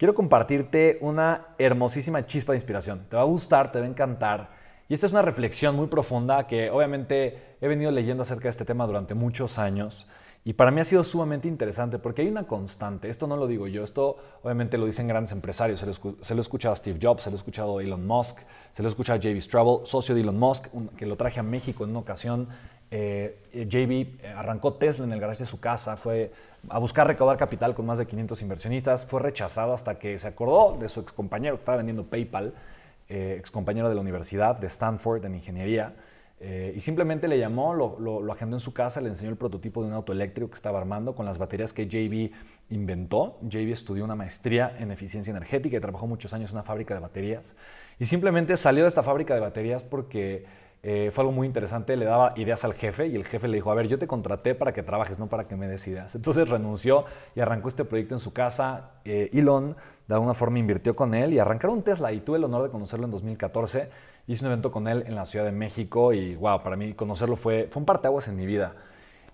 quiero compartirte una hermosísima chispa de inspiración. Te va a gustar, te va a encantar. Y esta es una reflexión muy profunda que obviamente he venido leyendo acerca de este tema durante muchos años. Y para mí ha sido sumamente interesante porque hay una constante, esto no lo digo yo, esto obviamente lo dicen grandes empresarios, se lo, se he escuchado a Steve Jobs, se lo he escuchado a Elon Musk, se lo he escuchado a JB Straubel, socio de Elon Musk, que lo traje a México en una ocasión. Eh, JB arrancó Tesla en el garaje de su casa, fue a buscar recaudar capital con más de 500 inversionistas, fue rechazado hasta que se acordó de su ex compañero que estaba vendiendo PayPal, eh, ex compañero de la universidad de Stanford en ingeniería eh, y simplemente le llamó, lo, agendó en su casa, le enseñó el prototipo de un auto eléctrico que estaba armando con las baterías que JB inventó. JB estudió una maestría en eficiencia energética y trabajó muchos años en una fábrica de baterías. Y simplemente salió de esta fábrica de baterías porque eh, fue algo muy interesante. Le daba ideas al jefe y el jefe le dijo, a ver, yo te contraté para que trabajes, no para que me des ideas. Entonces renunció y arrancó este proyecto en su casa. Eh, Elon de alguna forma invirtió con él y arrancaron Tesla y tuve el honor de conocerlo en 2014 Hice un evento con él en la Ciudad de México y, wow, para mí conocerlo fue, fue un parteaguas en mi vida.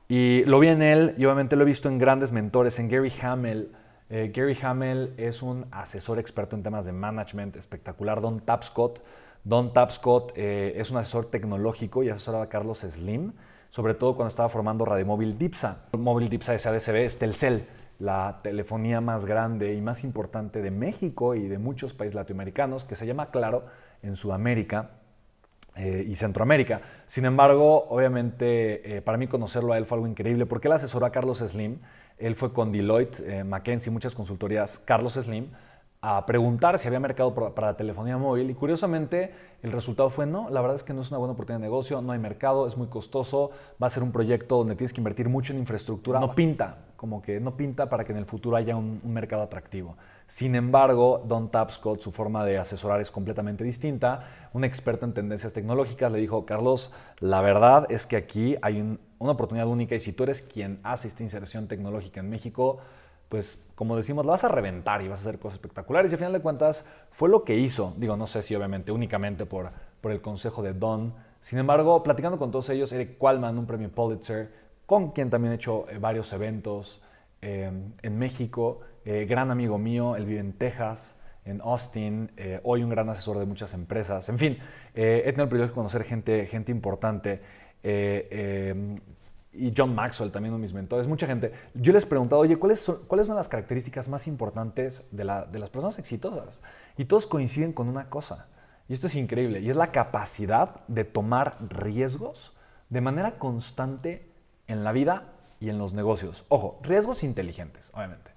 Y lo vi en él y obviamente lo he visto en grandes mentores, en Gary Hamel. Eh, Gary Hamel es un asesor experto en temas de management espectacular. Don Tapscott. Don Tapscott eh, es un asesor tecnológico y asesoraba a Carlos Slim, sobre todo cuando estaba formando Móvil Dipsa. Móvil Dipsa SADCB es Telcel, la telefonía más grande y más importante de México y de muchos países latinoamericanos, que se llama Claro en Sudamérica eh, y Centroamérica. Sin embargo, obviamente, eh, para mí conocerlo a él fue algo increíble porque él asesoró a Carlos Slim. Él fue con Deloitte, eh, McKinsey, muchas consultorías, Carlos Slim, a preguntar si había mercado para la telefonía móvil y curiosamente el resultado fue no, la verdad es que no es una buena oportunidad de negocio, no hay mercado, es muy costoso, va a ser un proyecto donde tienes que invertir mucho en infraestructura, no pinta, como que no pinta para que en el futuro haya un mercado atractivo. Sin embargo, Don Tapscott, su forma de asesorar es completamente distinta. Un experto en tendencias tecnológicas le dijo, Carlos, la verdad es que aquí hay una oportunidad única y si tú eres quien hace esta inserción tecnológica en México, pues como decimos, la vas a reventar y vas a hacer cosas espectaculares. Y al final de cuentas fue lo que hizo. Digo, no sé si obviamente únicamente por, por el consejo de Don. Sin embargo, platicando con todos ellos, Eric Qualman, un premio Pulitzer, con quien también he hecho eh, varios eventos eh, en México, eh, gran amigo mío, él vive en Texas, en Austin, hoy un gran asesor de muchas empresas. En fin, he tenido el privilegio de conocer gente, gente importante. Y John Maxwell, también uno de mis mentores, mucha gente. Yo les he preguntado, oye, ¿cuáles son, ¿cuáles son las características más importantes de las personas exitosas? Y todos coinciden con una cosa, y esto es increíble, y es la capacidad de tomar riesgos de manera constante en la vida y en los negocios. Ojo, riesgos inteligentes, obviamente.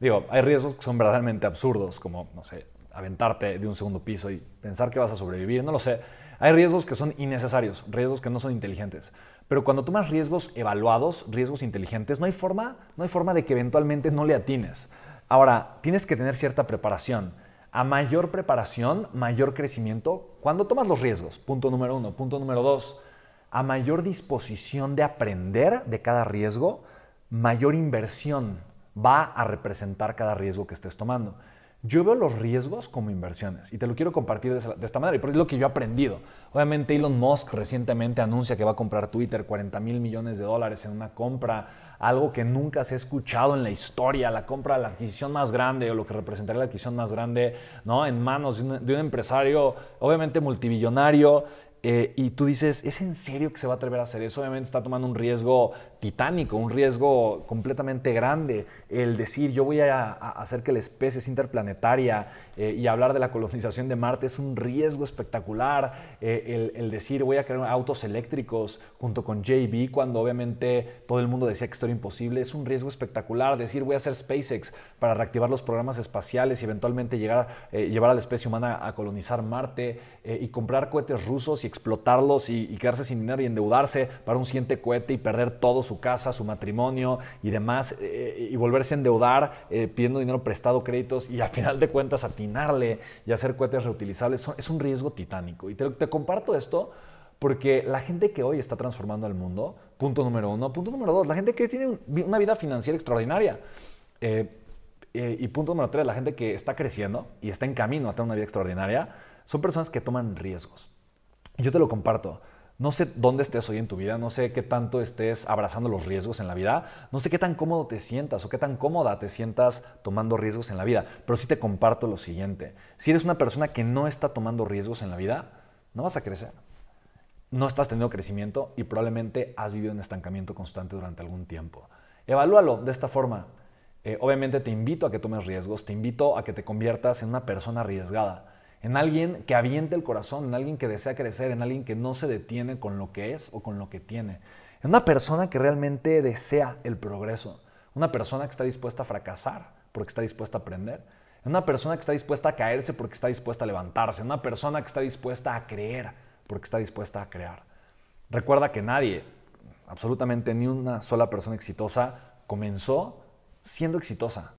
Digo, hay riesgos que son verdaderamente absurdos, como, no sé, aventarte de un segundo piso y pensar que vas a sobrevivir, no lo sé. Hay riesgos que son innecesarios, riesgos que no son inteligentes. Pero cuando tomas riesgos evaluados, riesgos inteligentes, no hay forma, no hay forma de que eventualmente no le atines. Ahora, tienes que tener cierta preparación. A mayor preparación, mayor crecimiento. Cuando tomas los riesgos, punto número uno. Punto número dos, a mayor disposición de aprender de cada riesgo, mayor inversión va a representar cada riesgo que estés tomando. Yo veo los riesgos como inversiones y te lo quiero compartir de esta manera y por es lo que yo he aprendido. Obviamente Elon Musk recientemente anuncia que va a comprar Twitter 40 mil millones de dólares en una compra, algo que nunca se ha escuchado en la historia, la compra, la adquisición más grande o lo que representaría la adquisición más grande ¿no? en manos de un, empresario obviamente multimillonario eh, y tú dices, ¿es en serio que se va a atrever a hacer eso? Obviamente está tomando un riesgo titánico, un riesgo completamente grande. El decir, yo voy a, hacer que la especie sea interplanetaria eh, y hablar de la colonización de Marte es un riesgo espectacular. Eh, el, decir, voy a crear autos eléctricos junto con JB, cuando obviamente todo el mundo decía que esto era imposible, es un riesgo espectacular. Decir, voy a hacer SpaceX para reactivar los programas espaciales y eventualmente llegar, llevar a la especie humana a colonizar Marte y comprar cohetes rusos y explotarlos y, quedarse sin dinero y endeudarse para un siguiente cohete y perder todo su casa, su matrimonio y demás, eh, y volverse a endeudar eh, pidiendo dinero prestado, créditos y al final de cuentas atinarle y hacer cohetes reutilizables, es un riesgo titánico. Y te, comparto esto porque la gente que hoy está transformando al mundo, punto número uno, punto número dos, la gente que tiene una vida financiera extraordinaria. Eh, y punto número tres, la gente que está creciendo y está en camino a tener una vida extraordinaria, son personas que toman riesgos. Y yo te lo comparto. No sé dónde estés hoy en tu vida, no sé qué tanto estés abrazando los riesgos en la vida, no sé qué tan cómodo te sientas o qué tan cómoda te sientas tomando riesgos en la vida, pero sí te comparto lo siguiente. Si eres una persona que no está tomando riesgos en la vida, no vas a crecer. No estás teniendo crecimiento y probablemente has vivido en estancamiento constante durante algún tiempo. Evalúalo de esta forma. Eh, obviamente te invito a que tomes riesgos, te invito a que te conviertas en una persona arriesgada en alguien que aviente el corazón, en alguien que desea crecer, en alguien que no se detiene con lo que es o con lo que tiene. En una persona que realmente desea el progreso, una persona que está dispuesta a fracasar porque está dispuesta a aprender, en una persona que está dispuesta a caerse porque está dispuesta a levantarse, en una persona que está dispuesta a creer porque está dispuesta a crear. Recuerda que nadie, absolutamente ni una sola persona exitosa, comenzó siendo exitosa.